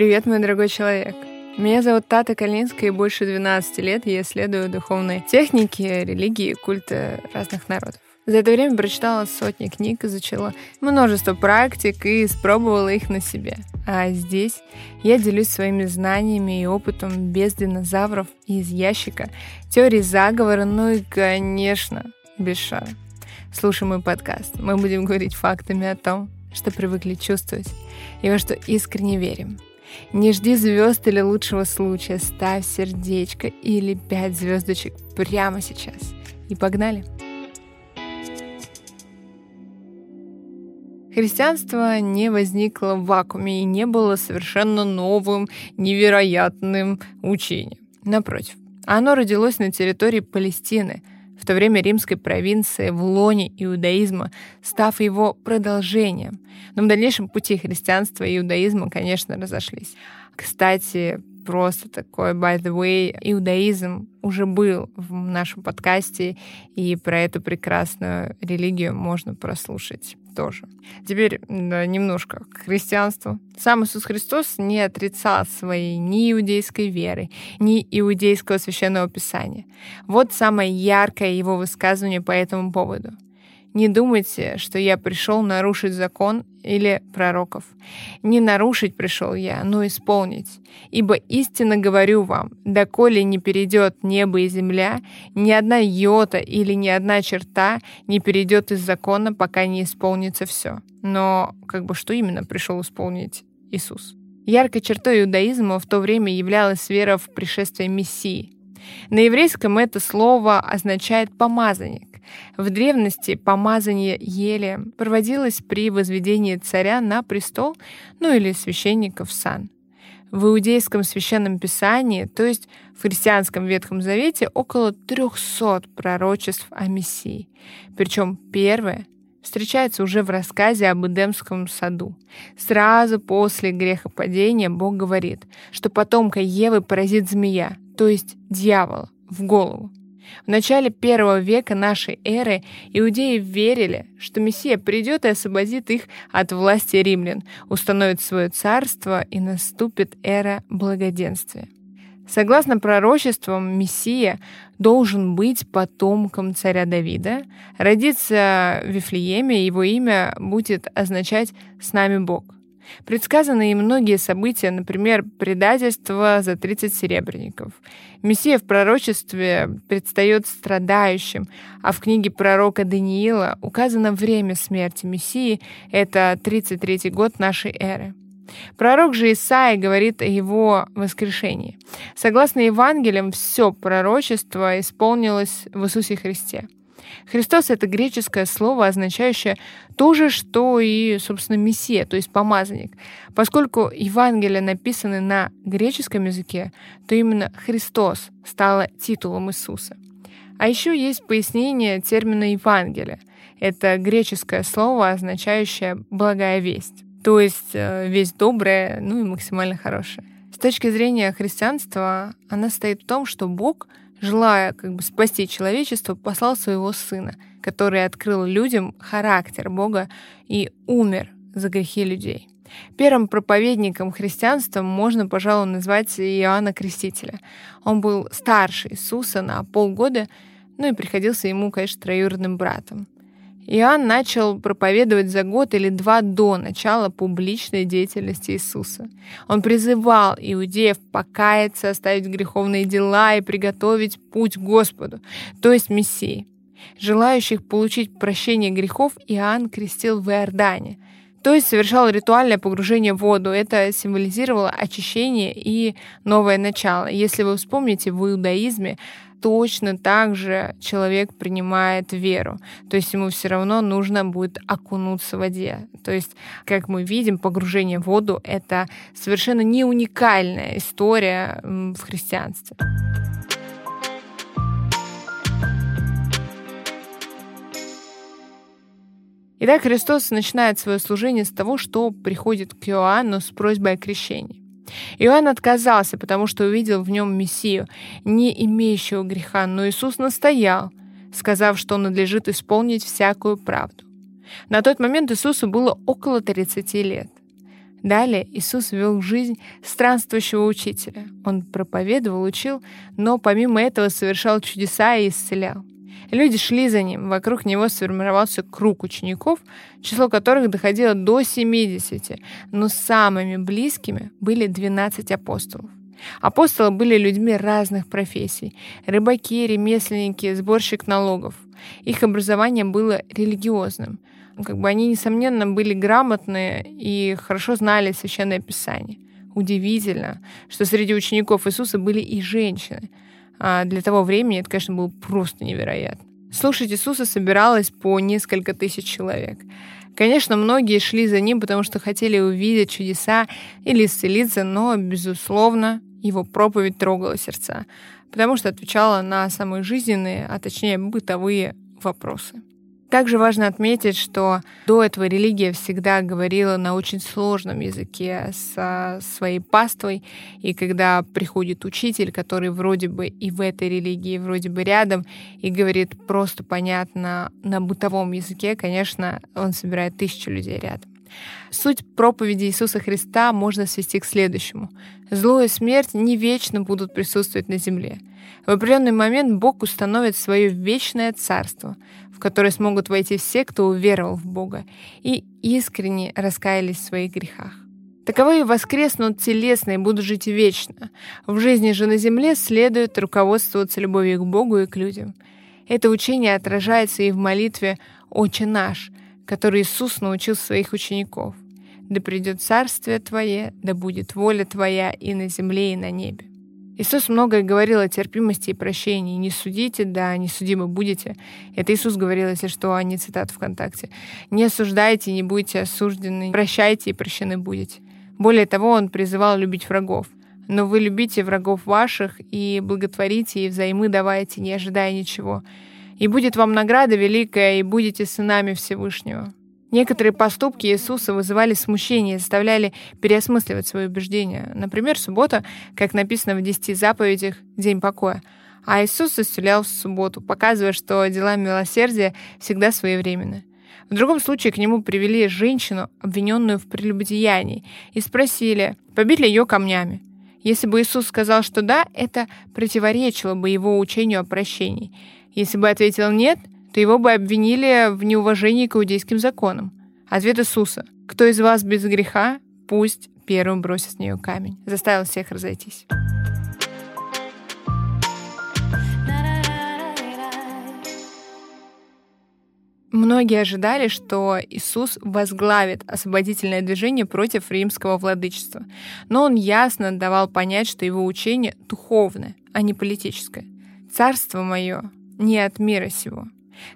Привет, мой дорогой человек. Меня зовут Тата Калинская, и больше 12 лет я исследую духовные техники, религии и культы разных народов. За это время прочитала сотни книг, изучила множество практик и испробовала их на себе. А здесь я делюсь своими знаниями и опытом без динозавров и из ящика, теории заговора, ну и, конечно, без шара. Слушай мой подкаст. Мы будем говорить фактами о том, что привыкли чувствовать и во что искренне верим – не жди звезд или лучшего случая. Ставь сердечко или пять звездочек прямо сейчас. И погнали! Христианство не возникло в вакууме и не было совершенно новым, невероятным учением. Напротив, оно родилось на территории Палестины – то время римской провинции в лоне иудаизма, став его продолжением. Но в дальнейшем пути христианства и иудаизма, конечно, разошлись. Кстати, просто такой, by the way, иудаизм уже был в нашем подкасте, и про эту прекрасную религию можно прослушать тоже. Теперь да, немножко к христианству. Сам Иисус Христос не отрицал своей ни иудейской веры, ни иудейского священного писания. Вот самое яркое его высказывание по этому поводу — не думайте, что я пришел нарушить закон или пророков. Не нарушить пришел я, но исполнить. Ибо истинно говорю вам, доколе не перейдет небо и земля, ни одна йота или ни одна черта не перейдет из закона, пока не исполнится все. Но как бы что именно пришел исполнить Иисус? Яркой чертой иудаизма в то время являлась вера в пришествие Мессии. На еврейском это слово означает «помазанник». В древности помазание ели проводилось при возведении царя на престол, ну или священника в сан. В иудейском священном писании, то есть в христианском Ветхом Завете, около 300 пророчеств о Мессии. Причем первое встречается уже в рассказе об Эдемском саду. Сразу после грехопадения Бог говорит, что потомка Евы поразит змея, то есть дьявола, в голову. В начале первого века нашей эры иудеи верили, что Мессия придет и освободит их от власти римлян, установит свое царство и наступит эра благоденствия. Согласно пророчествам, Мессия должен быть потомком царя Давида, родиться в Вифлееме, его имя будет означать «с нами Бог». Предсказаны и многие события, например, предательство за 30 серебряников. Мессия в пророчестве предстает страдающим, а в книге пророка Даниила указано время смерти Мессии — это 33 год нашей эры. Пророк же Исаия говорит о его воскрешении. Согласно Евангелиям, все пророчество исполнилось в Иисусе Христе — Христос — это греческое слово, означающее то же, что и, собственно, Мессия, то есть помазанник. Поскольку Евангелия написаны на греческом языке, то именно Христос стало титулом Иисуса. А еще есть пояснение термина Евангелия. Это греческое слово, означающее «благая весть», то есть э, весть добрая, ну и максимально хорошая. С точки зрения христианства, она стоит в том, что Бог — желая как бы спасти человечество, послал своего сына, который открыл людям характер Бога и умер за грехи людей. Первым проповедником христианства можно, пожалуй, назвать Иоанна Крестителя. Он был старше Иисуса на полгода, ну и приходился ему, конечно, троюродным братом. Иоанн начал проповедовать за год или два до начала публичной деятельности Иисуса. Он призывал иудеев покаяться, оставить греховные дела и приготовить путь Господу, то есть Мессии. Желающих получить прощение грехов Иоанн крестил в Иордане, то есть совершал ритуальное погружение в воду. Это символизировало очищение и новое начало. Если вы вспомните, в иудаизме точно так же человек принимает веру. То есть ему все равно нужно будет окунуться в воде. То есть, как мы видим, погружение в воду — это совершенно не уникальная история в христианстве. Итак, Христос начинает свое служение с того, что приходит к Иоанну с просьбой о крещении. Иоанн отказался, потому что увидел в нем Мессию, не имеющего греха, но Иисус настоял, сказав, что надлежит исполнить всякую правду. На тот момент Иисусу было около 30 лет. Далее Иисус вел жизнь странствующего учителя. Он проповедовал, учил, но помимо этого совершал чудеса и исцелял. Люди шли за ним, вокруг него сформировался круг учеников, число которых доходило до 70, но самыми близкими были 12 апостолов. Апостолы были людьми разных профессий – рыбаки, ремесленники, сборщик налогов. Их образование было религиозным. Как бы они, несомненно, были грамотные и хорошо знали Священное Писание. Удивительно, что среди учеников Иисуса были и женщины. А для того времени это, конечно, было просто невероятно. Слушать Иисуса собиралось по несколько тысяч человек. Конечно, многие шли за ним, потому что хотели увидеть чудеса или исцелиться, но, безусловно, его проповедь трогала сердца, потому что отвечала на самые жизненные, а точнее бытовые вопросы. Также важно отметить, что до этого религия всегда говорила на очень сложном языке со своей паствой, и когда приходит учитель, который вроде бы и в этой религии, вроде бы рядом, и говорит просто понятно на бытовом языке, конечно, он собирает тысячу людей рядом. Суть проповеди Иисуса Христа можно свести к следующему. Зло и смерть не вечно будут присутствовать на земле. В определенный момент Бог установит свое вечное царство, в которое смогут войти все, кто уверовал в Бога и искренне раскаялись в своих грехах. Таковые воскреснут телесно и будут жить вечно. В жизни же на земле следует руководствоваться любовью к Богу и к людям. Это учение отражается и в молитве «Отче наш», который Иисус научил своих учеников. «Да придет царствие Твое, да будет воля Твоя и на земле, и на небе». Иисус многое говорил о терпимости и прощении. «Не судите, да, не судимы будете». Это Иисус говорил, если что, а не цитата ВКонтакте. «Не осуждайте, не будете осуждены. Прощайте и прощены будете». Более того, Он призывал любить врагов. «Но вы любите врагов ваших и благотворите, и взаймы давайте, не ожидая ничего. И будет вам награда великая, и будете сынами Всевышнего». Некоторые поступки Иисуса вызывали смущение и заставляли переосмысливать свои убеждения. Например, суббота, как написано в десяти заповедях, день покоя. А Иисус исцелял в субботу, показывая, что дела милосердия всегда своевременны. В другом случае к нему привели женщину, обвиненную в прелюбодеянии, и спросили, побить ли ее камнями. Если бы Иисус сказал, что да, это противоречило бы его учению о прощении. Если бы ответил «нет», то его бы обвинили в неуважении к иудейским законам. Ответ Иисуса «Кто из вас без греха, пусть первым бросит с нее камень». Заставил всех разойтись. Многие ожидали, что Иисус возглавит освободительное движение против римского владычества, но он ясно давал понять, что его учение духовное, а не политическое. «Царство мое не от мира сего».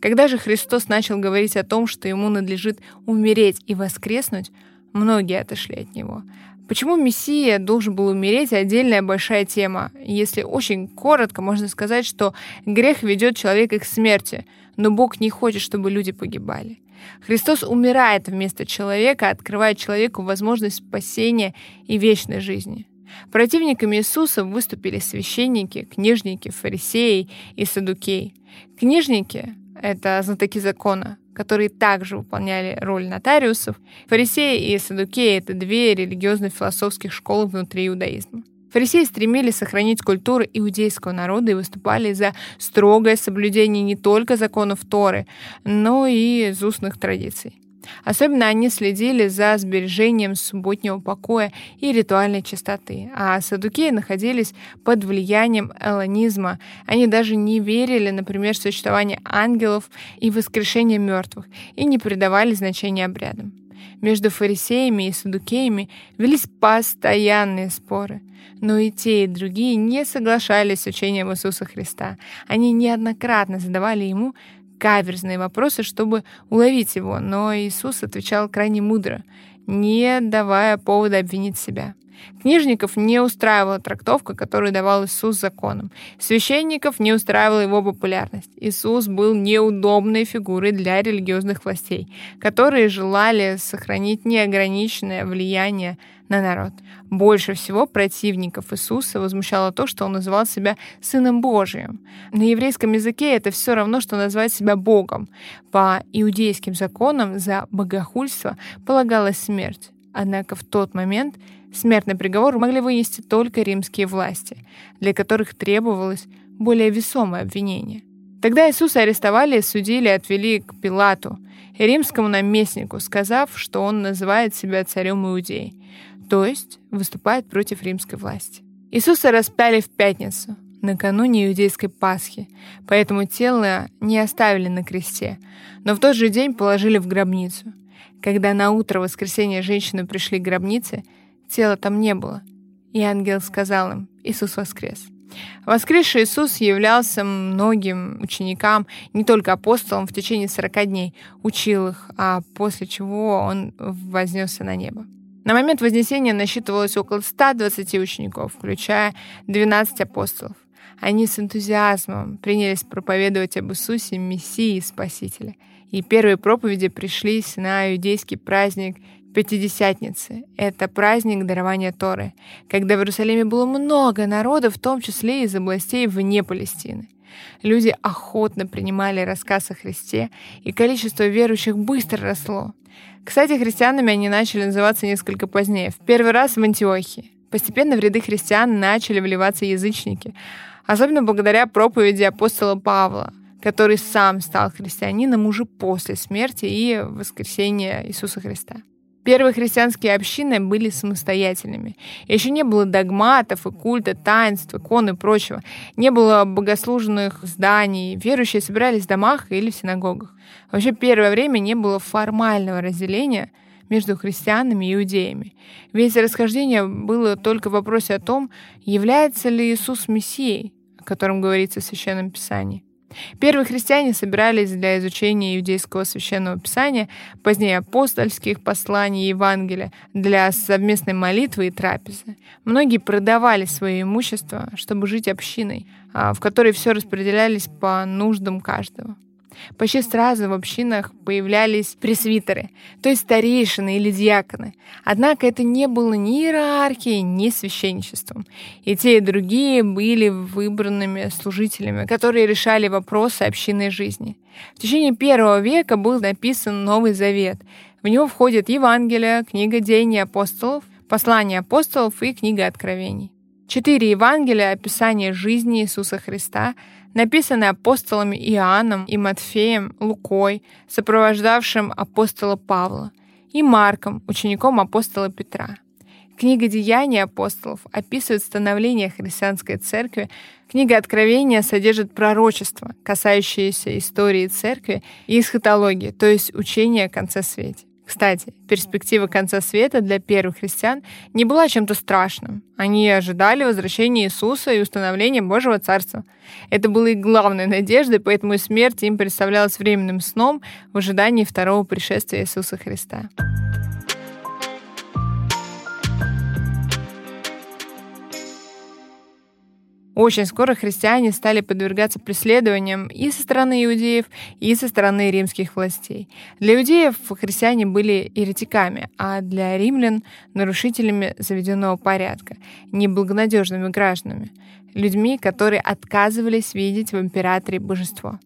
Когда же Христос начал говорить о том, что ему надлежит умереть и воскреснуть, многие отошли от него. Почему Мессия должен был умереть – отдельная большая тема. Если очень коротко, можно сказать, что грех ведет человека к смерти, но Бог не хочет, чтобы люди погибали. Христос умирает вместо человека, открывая человеку возможность спасения и вечной жизни. Противниками Иисуса выступили священники, книжники, фарисеи и садукеи. Книжники это знатоки закона, которые также выполняли роль нотариусов. Фарисеи и садукеи — это две религиозно-философских школы внутри иудаизма. Фарисеи стремились сохранить культуру иудейского народа и выступали за строгое соблюдение не только законов Торы, но и из устных традиций. Особенно они следили за сбережением субботнего покоя и ритуальной чистоты, а садукеи находились под влиянием эллонизма. Они даже не верили, например, в существование ангелов и воскрешение мертвых и не придавали значения обрядам. Между фарисеями и садукеями велись постоянные споры. Но и те, и другие не соглашались с учением Иисуса Христа. Они неоднократно задавали ему каверзные вопросы, чтобы уловить его, но Иисус отвечал крайне мудро, не давая повода обвинить себя. Книжников не устраивала трактовка, которую давал Иисус законом. Священников не устраивала его популярность. Иисус был неудобной фигурой для религиозных властей, которые желали сохранить неограниченное влияние на народ. Больше всего противников Иисуса возмущало то, что он называл себя Сыном Божиим. На еврейском языке это все равно, что назвать себя Богом. По иудейским законам за богохульство полагалась смерть. Однако в тот момент смертный приговор могли вынести только римские власти, для которых требовалось более весомое обвинение. Тогда Иисуса арестовали, судили и отвели к Пилату, римскому наместнику, сказав, что он называет себя царем Иудеи, то есть выступает против римской власти. Иисуса распяли в пятницу, накануне иудейской Пасхи, поэтому тело не оставили на кресте, но в тот же день положили в гробницу. Когда на утро воскресенья женщины пришли к гробнице, тела там не было, и ангел сказал им, Иисус воскрес. Воскресший Иисус являлся многим ученикам, не только апостолам, в течение 40 дней, учил их, а после чего он вознесся на небо. На момент Вознесения насчитывалось около 120 учеников, включая 12 апостолов. Они с энтузиазмом принялись проповедовать об Иисусе, Мессии и Спасителе. И первые проповеди пришлись на иудейский праздник Пятидесятницы — это праздник дарования Торы, когда в Иерусалиме было много народа, в том числе из областей вне Палестины. Люди охотно принимали рассказ о Христе, и количество верующих быстро росло. Кстати, христианами они начали называться несколько позднее, в первый раз в Антиохии. Постепенно в ряды христиан начали вливаться язычники, особенно благодаря проповеди апостола Павла, который сам стал христианином уже после смерти и воскресения Иисуса Христа. Первые христианские общины были самостоятельными. Еще не было догматов и культа, таинств, икон и прочего. Не было богослуженных зданий. Верующие собирались в домах или в синагогах. Вообще первое время не было формального разделения между христианами и иудеями. Ведь расхождение было только в вопросе о том, является ли Иисус Мессией, о котором говорится в Священном Писании. Первые христиане собирались для изучения иудейского священного писания, позднее апостольских посланий и Евангелия, для совместной молитвы и трапезы. Многие продавали свое имущество, чтобы жить общиной, а, в которой все распределялись по нуждам каждого. Почти сразу в общинах появлялись пресвитеры, то есть старейшины или диаконы. Однако это не было ни иерархией, ни священничеством. И те, и другие были выбранными служителями, которые решали вопросы общинной жизни. В течение первого века был написан Новый Завет. В него входят Евангелие, книга Деяний апостолов, послание апостолов и книга Откровений. Четыре Евангелия — описание жизни Иисуса Христа — написаны апостолами Иоанном и Матфеем, Лукой, сопровождавшим апостола Павла, и Марком, учеником апостола Петра. Книга «Деяния апостолов» описывает становление христианской церкви. Книга Откровения содержит пророчества, касающиеся истории церкви и эсхатологии, то есть учения о конце свете. Кстати, перспектива конца света для первых христиан не была чем-то страшным. Они ожидали возвращения Иисуса и установления Божьего Царства. Это было их главной надеждой, поэтому смерть им представлялась временным сном в ожидании второго пришествия Иисуса Христа. Очень скоро христиане стали подвергаться преследованиям и со стороны иудеев, и со стороны римских властей. Для иудеев христиане были еретиками, а для римлян — нарушителями заведенного порядка, неблагонадежными гражданами, людьми, которые отказывались видеть в императоре божество.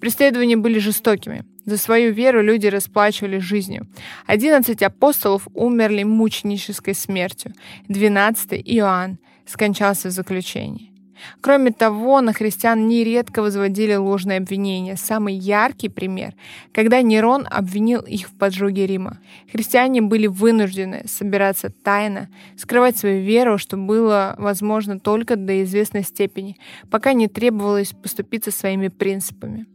Преследования были жестокими. За свою веру люди расплачивали жизнью. Одиннадцать апостолов умерли мученической смертью. Двенадцатый Иоанн скончался в заключении. Кроме того, на христиан нередко возводили ложные обвинения. Самый яркий пример, когда Нерон обвинил их в поджоге Рима. Христиане были вынуждены собираться тайно, скрывать свою веру, что было возможно только до известной степени, пока не требовалось поступиться своими принципами.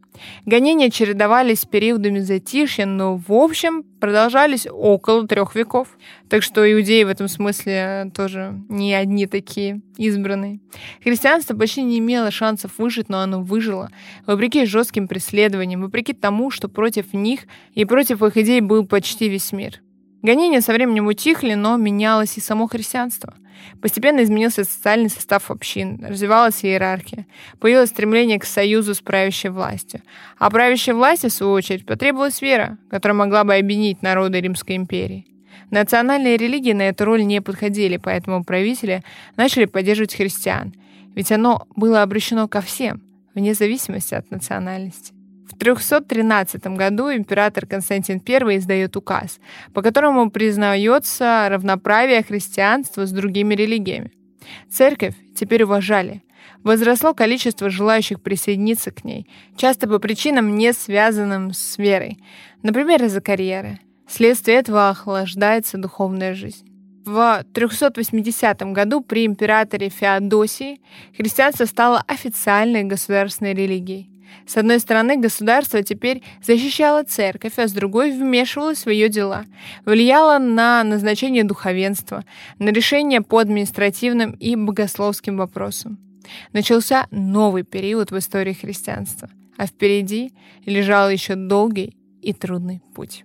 Гонения чередовались с периодами затишья, но в общем продолжались около трех веков. Так что иудеи в этом смысле тоже не одни такие избранные. Христианство почти не имело шансов выжить, но оно выжило, вопреки жестким преследованиям, вопреки тому, что против них и против их идей был почти весь мир. Гонения со временем утихли, но менялось и само христианство. Постепенно изменился социальный состав общин, развивалась иерархия, появилось стремление к союзу с правящей властью. А правящей власти, в свою очередь, потребовалась вера, которая могла бы объединить народы Римской империи. Национальные религии на эту роль не подходили, поэтому правители начали поддерживать христиан, ведь оно было обращено ко всем, вне зависимости от национальности. В 313 году император Константин I издает указ, по которому признается равноправие христианства с другими религиями. Церковь теперь уважали. Возросло количество желающих присоединиться к ней, часто по причинам, не связанным с верой, например, из-за карьеры. Вследствие этого охлаждается духовная жизнь. В 380 году при императоре Феодосии христианство стало официальной государственной религией. С одной стороны, государство теперь защищало церковь, а с другой вмешивалось в ее дела, влияло на назначение духовенства, на решение по административным и богословским вопросам. Начался новый период в истории христианства, а впереди лежал еще долгий и трудный путь.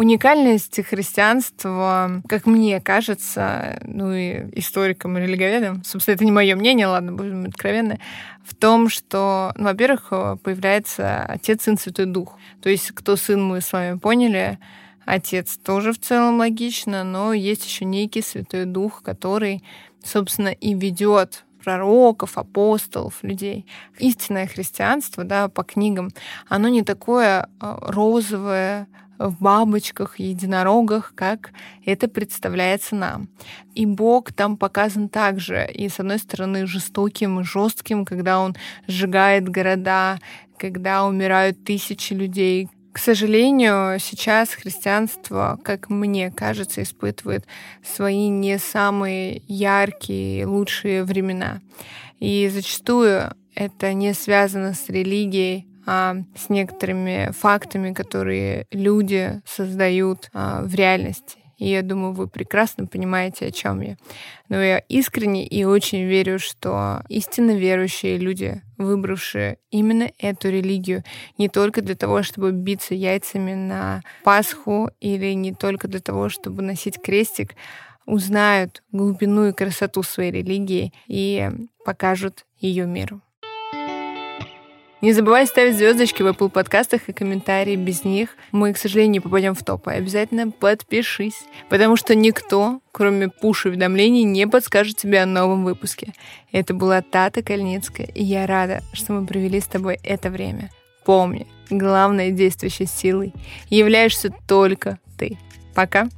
Уникальность христианства, как мне кажется, ну и историкам и религоведам, собственно, это не мое мнение, ладно, будем откровенны, в том, что, ну, во-первых, появляется Отец, Сын, Святой Дух. То есть, кто Сын, мы с вами поняли, Отец тоже в целом логично, но есть еще некий Святой Дух, который, собственно, и ведет пророков, апостолов, людей. Истинное христианство, да, по книгам, оно не такое а, розовое, в бабочках, единорогах, как это представляется нам. И Бог там показан также, и с одной стороны жестоким жестким, когда он сжигает города, когда умирают тысячи людей, к сожалению, сейчас христианство, как мне кажется, испытывает свои не самые яркие, лучшие времена. И зачастую это не связано с религией, а, с некоторыми фактами, которые люди создают а, в реальности. И я думаю, вы прекрасно понимаете, о чем я. Но я искренне и очень верю, что истинно верующие люди, выбравшие именно эту религию, не только для того, чтобы биться яйцами на Пасху или не только для того, чтобы носить крестик, узнают глубину и красоту своей религии и покажут ее миру. Не забывай ставить звездочки в Apple подкастах и комментарии. Без них мы, к сожалению, не попадем в топ. Обязательно подпишись, потому что никто, кроме пуш-уведомлений, не подскажет тебе о новом выпуске. Это была Тата Кальницкая, и я рада, что мы провели с тобой это время. Помни, главной действующей силой являешься только ты. Пока!